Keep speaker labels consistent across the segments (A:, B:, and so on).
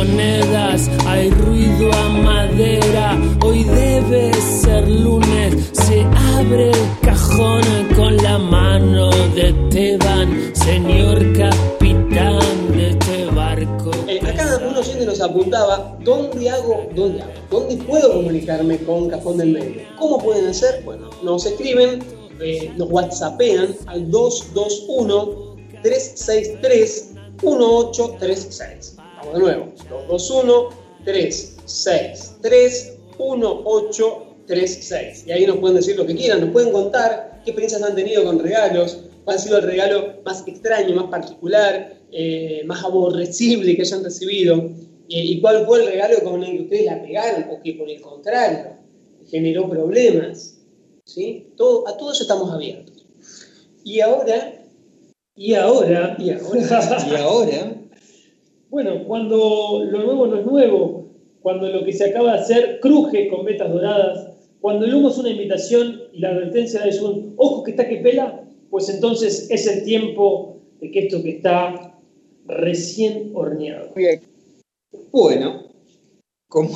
A: monedas, hay ruido a madera. Hoy debe ser lunes, se abre el cajón con la mano de Teban, señor capitán de este barco.
B: Eh, acá un oyente nos apuntaba, ¿dónde hago, dónde hago, dónde puedo comunicarme con Cajón del Medio? ¿Cómo pueden hacer? Bueno, nos escriben, eh, nos whatsappean al 221 363 1836. Vamos de nuevo, 221 363 1836. Y ahí nos pueden decir lo que quieran, nos pueden contar qué experiencias han tenido con regalos, cuál ha sido el regalo más extraño, más particular, eh, más aborrecible que hayan recibido, eh, y cuál fue el regalo con el que ustedes la pegaron, o que por el contrario generó problemas. ¿sí? Todo, a todo eso estamos abiertos. Y ahora, y ahora, y ahora,
C: Y ahora,
D: Bueno, cuando lo nuevo no es nuevo, cuando lo que se acaba de hacer cruje con vetas doradas, cuando el humo es una invitación y la advertencia es un ojo que está que pela, pues entonces es el tiempo de que esto que está recién horneado.
C: bueno, como,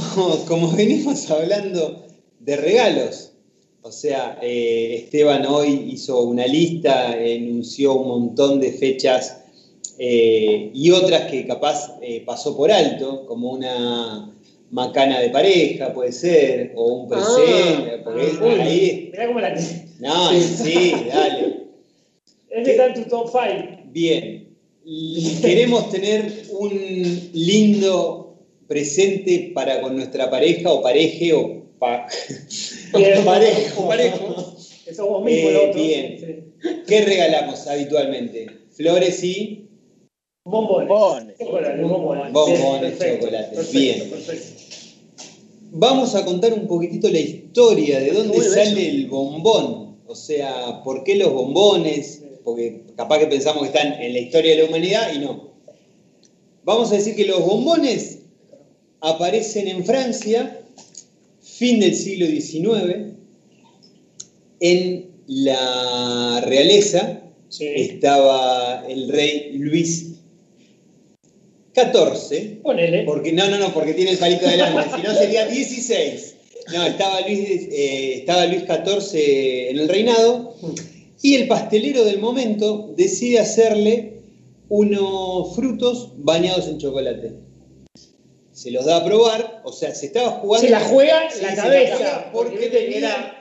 C: como venimos hablando de regalos, o sea, eh, Esteban hoy hizo una lista, enunció un montón de fechas eh, y otras que capaz eh, pasó por alto, como una macana de pareja, puede ser, o un presente,
D: Ah, uy,
C: ahí...
D: Mirá cómo la
C: No, sí, dale.
D: Este está en tu top 5.
C: Bien, queremos tener un lindo presente para con nuestra pareja o pareje o pa- parejo, parejo.
D: Eso vos mismo, el
C: Eh,
D: otro.
C: bien.
D: Sí.
C: ¿Qué regalamos habitualmente? Flores y
D: Bombones.
E: Bombones.
D: Chocolate, bombones.
C: Bombones,
D: Bien, perfecto,
C: chocolate.
D: perfecto,
C: Bien.
D: perfecto.
C: vamos a contar un poquitito la historia de dónde sale el bombón. O sea, ¿por qué los bombones? Porque capaz que pensamos que están en la historia de la humanidad y no. Vamos a decir que los bombones aparecen en Francia, fin del siglo XIX, en la realeza
D: Sí.
C: estaba el rey Luis XIV,
D: Ponele.
C: porque, no, no, no, porque tiene el palito delante, si no sería 16. No, estaba Luis, eh, estaba Luis XIV en el reinado y el pastelero del momento decide hacerle unos frutos bañados en chocolate. Se los da a probar, o sea, se estaba jugando.
D: Se la juega
C: Sí,
D: la cabeza.
C: porque
D: porque
C: tenía-
D: era.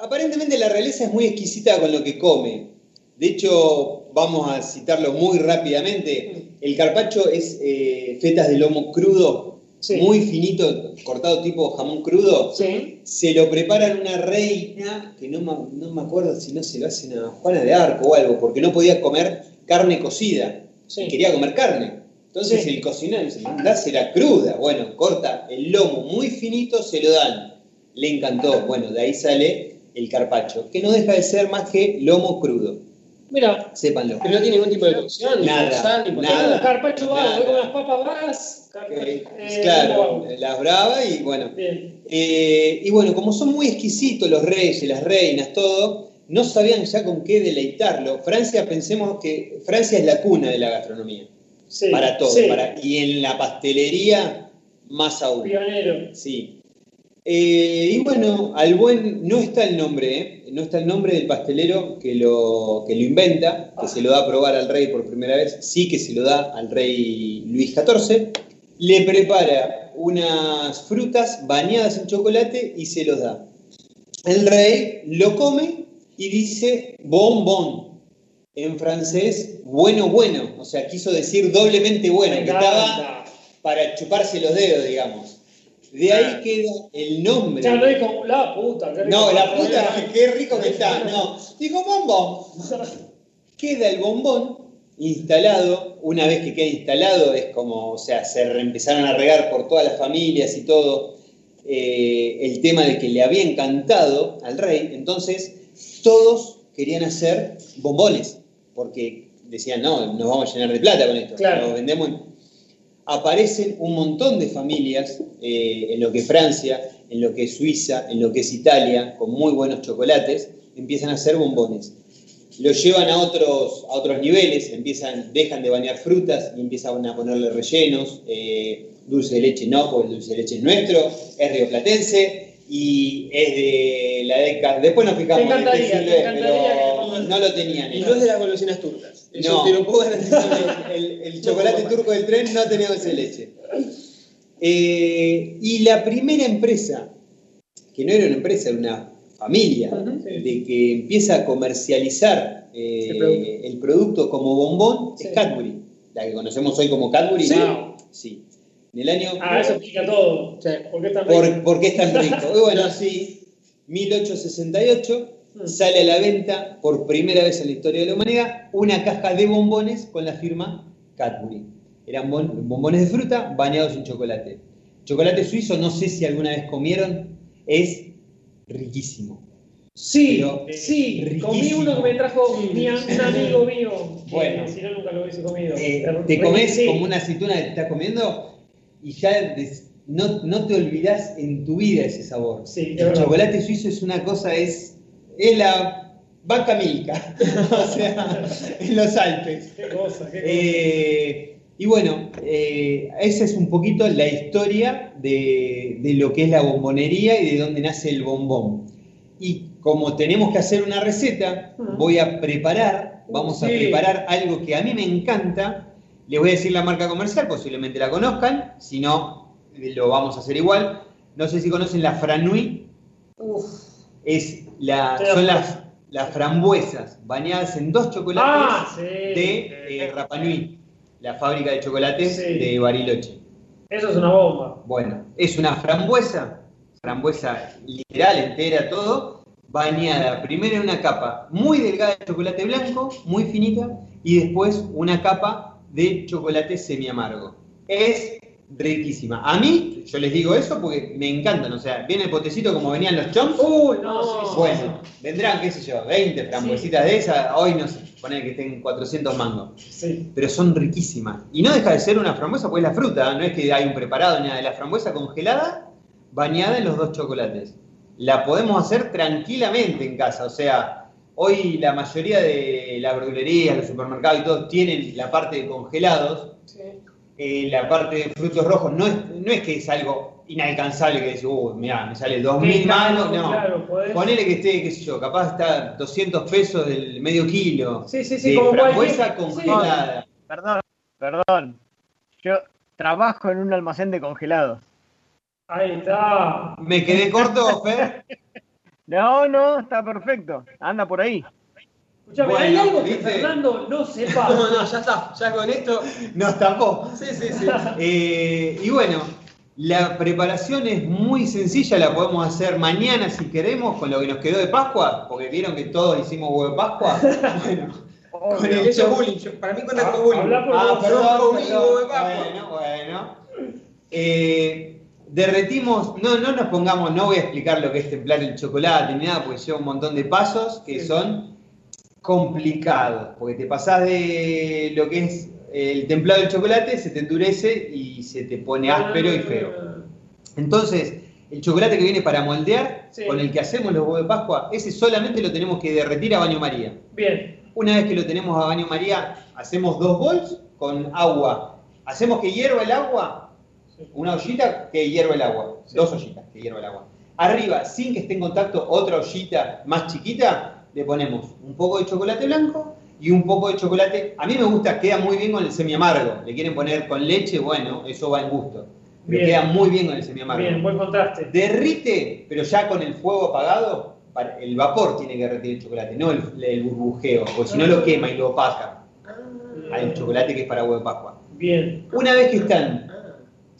C: Aparentemente la realeza es muy exquisita con lo que come. De hecho, vamos a citarlo muy rápidamente. El carpaccio es eh, fetas de lomo crudo,
D: Sí.
C: muy finito, cortado tipo jamón crudo.
D: Sí.
C: Se lo preparan una reina, que no, me acuerdo si no se lo hacen a Juana de Arco o algo, porque no podía comer carne cocida.
D: Sí.
C: Y quería comer carne. Entonces el cocinero dice, dásela cruda. Bueno, corta el lomo muy finito, se lo dan. Le encantó. Bueno, de ahí sale el carpaccio, que no deja de ser más que lomo crudo.
D: Mira,
C: Sépanlo.
B: Pero no tiene ningún tipo de cocción, ni
C: Nada,
B: sal, ni
C: nada.
D: Carpacho vago, con las papas carpa- eh,
C: claro, las bravas y bueno. Eh, y bueno, como son muy exquisitos los reyes, las reinas, todo, no sabían ya con qué deleitarlo. Francia, pensemos que Francia es la cuna de la gastronomía,
D: Sí.
C: para todo,
D: Sí.
C: para, y en la pastelería más aún.
D: Pionero.
C: Sí. Eh, y bueno, al buen, no está el nombre, ¿eh? no está el nombre del pastelero que lo, que lo inventa, que se lo da a probar al rey por primera vez, sí que se lo da al rey Luis XIV, le prepara unas frutas bañadas en chocolate y se los da. El rey lo come y dice bombón. En francés, bueno, bueno. O sea, quiso decir doblemente bueno, que estaba para chuparse los dedos, digamos. De ahí queda el nombre.
D: Ya no la puta. qué rico.
C: No, la puta, qué rico que está. No, digo bombón. Queda el bombón instalado. Una vez que queda instalado, es como, o sea, se empezaron a regar por todas las familias y todo eh, el tema de que le había encantado al rey. Entonces, todos querían hacer bombones, porque decían, no, nos vamos a llenar de plata con esto.
D: Claro.
C: Lo vendemos. Aparecen un montón de familias eh, en lo que es Francia, en lo que es Suiza, en lo que es Italia, con muy buenos chocolates, empiezan a hacer bombones. Lo llevan a otros, a otros niveles, empiezan, dejan de bañar frutas y empiezan a ponerle rellenos, eh, dulce de leche no, porque el dulce de leche es nuestro, es rioplatense y es de la década. Después nos fijamos en qué siglo
D: te
C: es,
D: encantaría que
C: pero no lo tenían.
B: Y
C: ellos.
B: no es de las golosinas turcas. Eso
C: No.
B: te lo puedo garantizar.
C: el, el chocolate turco del tren no tenía dulce de leche. Eh, y la primera empresa, que no era una empresa, era una familia, de que empieza a comercializar eh,
B: El producto.
C: el producto como bombón,
D: Sí.
C: es Cadbury. La que conocemos hoy como Cadbury.
D: Sí.
C: Sí. En el año...
D: Ah, eso explica todo.
B: Sí.
D: ¿Por qué está
C: ¿Por, por qué es tan rico? Y bueno, sí, 1868
D: Mm.
C: sale a la venta por primera vez en la historia de la humanidad una caja de bombones con la firma Cadbury. Eran bon- bombones de fruta bañados en chocolate. Chocolate suizo, no sé si alguna vez comieron, es riquísimo.
D: Sí,
C: Pero,
D: sí,
C: riquísimo.
D: comí uno que me trajo
B: Sí,
D: mi, un amigo mío.
C: Bueno.
D: Si no, nunca lo hubiese comido.
C: Eh, te comes
D: sí.
C: como una aceituna que te estás comiendo y ya des- no, no te olvidás en tu vida ese sabor.
D: Sí,
C: El chocolate suizo es una cosa, es, es la vaca milka, o sea, en los Alpes.
D: Qué cosa, qué cosa.
C: Eh, y bueno, eh, esa es un poquito la historia de, de lo que es la bombonería y de dónde nace el bombón. Y como tenemos que hacer una receta, voy a preparar, vamos a preparar algo que a mí me encanta. Les voy a decir la marca comercial, posiblemente la conozcan, si no, lo vamos a hacer igual. No sé si conocen la Franui,
D: Uf.
C: es la, son
D: la-
C: las, las frambuesas bañadas en dos chocolates
D: Ah, sí.
C: de eh, Rapa Nui, la fábrica de chocolates
D: Sí.
C: de Bariloche.
D: Eso es una bomba.
C: Bueno, es una frambuesa, frambuesa literal, entera, todo, bañada primero en una capa muy delgada de chocolate blanco, muy finita, y después una capa de chocolate semi amargo. Es riquísima. A mí, yo les digo eso porque me encantan, o sea, viene el potecito como venían los chomps.
D: Uy, no, sí, sí,
C: Bueno, vendrán, qué sé yo, 20 frambuesitas de esas, hoy no sé, poner que estén 400 mangos
D: Sí.
C: pero son riquísimas. Y no deja de ser una frambuesa, pues es la fruta, no es que hay un preparado ni nada, de la frambuesa congelada, bañada en los dos chocolates. La podemos hacer tranquilamente en casa, o sea, hoy la mayoría de las verdulerías, los supermercados y todo tienen la parte de congelados,
D: sí.
C: eh, la parte de frutos rojos, no es, no es que es algo inalcanzable que decís, uy, mirá, me sale 2.000
D: Qué caro,
C: manos, no.
D: Claro,
C: Ponele que esté, qué sé yo, capaz está 200 pesos del medio kilo
D: Sí, sí, sí,
C: de
D: como
C: frambuesa congelada.
E: Perdón, perdón. Yo trabajo en un almacén de congelados.
D: Ahí está.
C: ¿Me quedé corto, Fer?
E: No, no, está perfecto. Anda por ahí.
D: Escuchame,
C: Bueno,
D: ¿hay algo que
C: ¿viste?
D: Fernando no sepa?
B: No, no, ya está. Ya con esto.
C: Nos tapó.
B: Sí, sí, sí.
C: Eh, y bueno, la preparación es muy sencilla, la podemos hacer mañana si queremos, con lo que nos quedó de Pascua, porque vieron que todos hicimos huevo de Pascua. Bueno, con el
B: Eso es
C: cho-
B: bullying. Yo- Para mí cuenta
D: Ah,
B: como bullying.
D: habla por
C: Ah, perdón, perdón.
B: huevo de Pascua.
C: Bueno, bueno. Eh, derretimos, no, no nos pongamos, no voy a explicar lo que es templar el chocolate ni nada, porque lleva un montón de pasos que
B: Sí.
C: son complicados, porque te pasás de lo que es el templado del chocolate, se te endurece y se te pone áspero y feo. Entonces, el chocolate que viene para moldear,
D: Sí.
C: con el que hacemos los huevos de Pascua, ese solamente lo tenemos que derretir a baño María.
D: Bien.
C: Una vez que lo tenemos a baño María, hacemos dos bols con agua. Hacemos que hierva el agua, una ollita que hierva el agua,
D: Sí.
C: dos ollitas que hierva el agua. Arriba, sin que esté en contacto otra ollita más chiquita, le ponemos un poco de chocolate blanco y un poco de chocolate. A mí me gusta, queda muy bien con el semi amargo. Le quieren poner con leche, bueno, eso va en gusto. Pero
D: Bien.
C: queda muy bien con el semi amargo.
D: Bien, buen contraste.
C: Derrite, pero ya con el fuego apagado, el vapor tiene que derretir el chocolate, no el, el burbujeo, porque si no lo quema y lo opaca. Hay un chocolate que es para huevo de Pascua.
D: Bien.
C: Una vez que están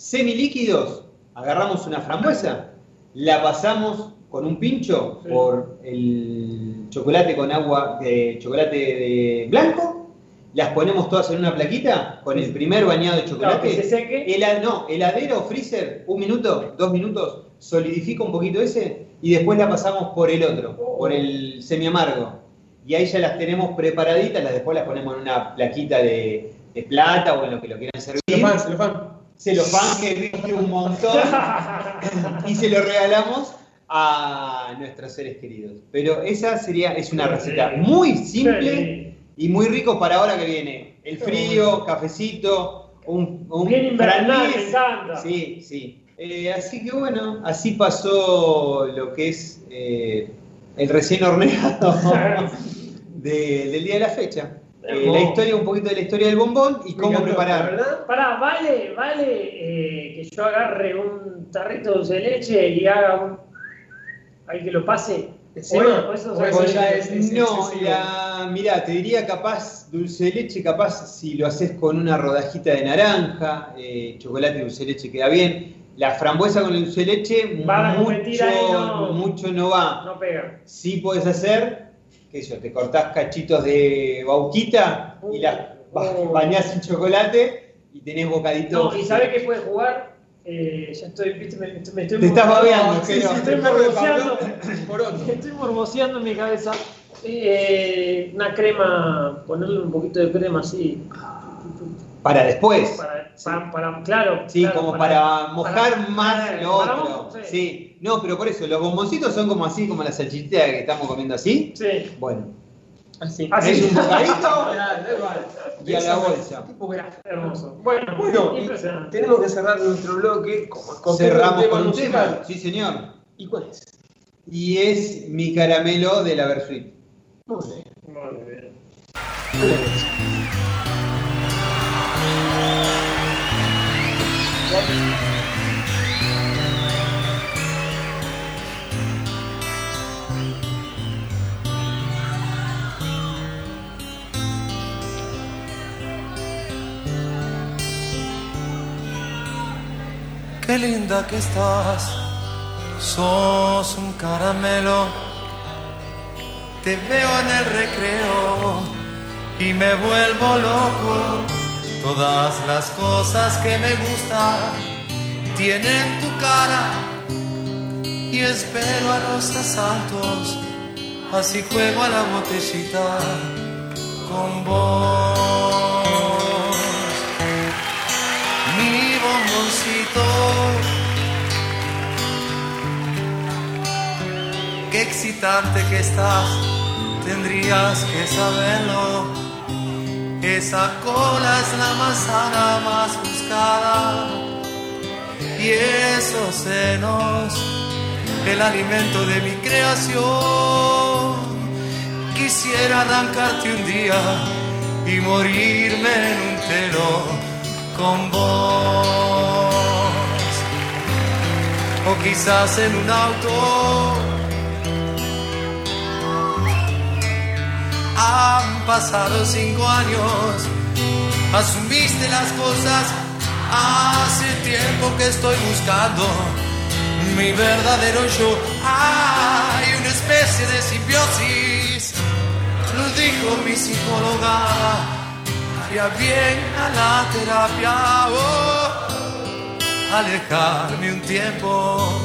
C: semilíquidos, agarramos una frambuesa, la pasamos con un pincho
D: Sí.
C: por el chocolate con agua de chocolate de blanco, las ponemos todas en una plaquita con el primer bañado de
D: Claro, que se
C: chocolate.
D: seque.
C: Hela- no, heladero o freezer, un minuto, dos minutos, solidifica un poquito ese y después la pasamos por el otro,
D: Oh.
C: por el semi amargo. Y ahí ya las tenemos preparaditas, las después las ponemos en una plaquita de, de plata o en lo que lo quieran servir.
B: Celofán, celofán.
C: Celofán que viste un montón y se lo regalamos a nuestros seres queridos. Pero esa sería, es una receta muy simple y muy rico para ahora que viene el frío, cafecito Un, un
D: Bien invernal, me encanta.
C: Sí, sí. Eh, así que bueno, así pasó lo que es eh, el recién horneado de- del día de la fecha. Eh, la historia, un poquito de la historia del bombón y cómo
B: encantó,
C: preparar.
B: ¿Verdad?
D: Pará, vale, vale eh, que yo agarre un tarrito de dulce de leche y haga un. Ahí que lo pase.
B: Encima,
D: Bueno, eso
B: o eso ya es- es
C: no,
B: excesivo.
C: la, mirá, te diría capaz dulce de leche, capaz si lo haces con una rodajita de naranja, eh, chocolate y dulce de leche queda bien. La frambuesa con el dulce de leche,
D: Va
C: mucho,
D: ahí, no.
C: mucho no va.
D: No pega.
C: Sí puedes hacer, qué sé yo, te cortás cachitos de bauquita y las ba- bañás en chocolate y tenés bocaditos.
D: No, y sabe que puede jugar. Eh, ya estoy, viste, me, me estoy
C: Te estás babeando,
B: Sí, sí,
D: estoy morboseando. Estoy morboseando en mi cabeza. Eh, una crema, ponerle un poquito de crema así.
C: Para después.
D: Para, para, para- claro.
C: Sí,
D: claro,
C: como para, mojar
D: para-
C: más lo
D: para
C: otro.
D: sí.
C: Sí. No, pero por eso, los bomboncitos son como así, como la salchichita que estamos comiendo así.
D: Sí.
C: Bueno,
B: Así.
D: Así.
C: es un bocadito y a la bolsa.
B: Tipo.
D: Hermoso. Bueno,
B: Bueno, tenemos que cerrar nuestro bloque como escoger
C: Cerramos con un
B: musical.
C: tema. Sí, señor.
B: ¿Y cuál es?
C: Y es mi caramelo de la Versuit.
B: Muy bien.
D: Muy bien.
B: ¿Cuál es?
F: Qué linda que estás, sos un caramelo. Te veo en el recreo y me vuelvo loco. Todas las cosas que me gustan tienen tu cara y espero a los asaltos. Así juego a la botellita con vos mi bomboncito. Qué excitante que estás, tendrías que saberlo. Esa cola es la manzana más buscada y esos senos, el alimento de mi creación. Quisiera arrancarte un día y morirme en un con vos. O quizás en un auto. Han pasado cinco años, asumiste las cosas. Hace tiempo que estoy buscando mi verdadero yo. Hay una especie de simbiosis, lo dijo mi psicóloga. Haría bien a la terapia, oh, alejarme un tiempo.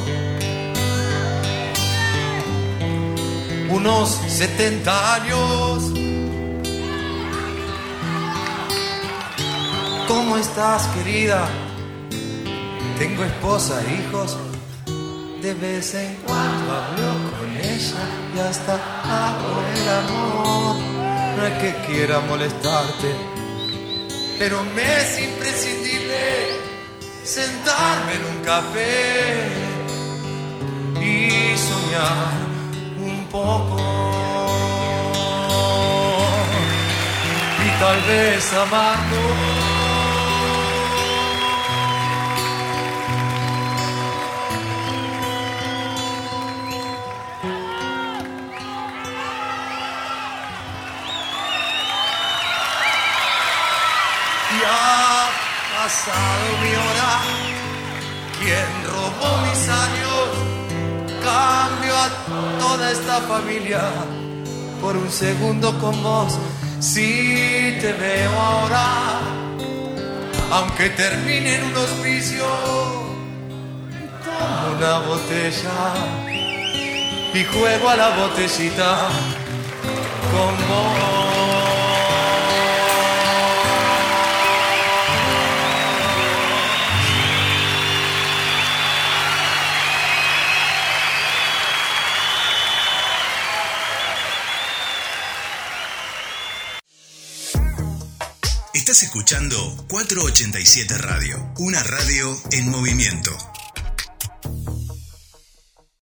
F: Unos 70 años. ¿Cómo estás, querida? Tengo esposa e hijos. De vez en cuando hablo con ella y hasta hago el amor. No es que quiera molestarte, pero me es imprescindible sentarme en un café y soñar un poco. Y tal vez amarlo. Ha pasado mi hora. ¿Quién robó mis años? Cambio a toda esta familia por un segundo con vos. Si te veo ahora, aunque termine en un hospicio, tomo una botella y juego a la botellita con vos.
G: Estás escuchando 487 Radio, una radio en movimiento.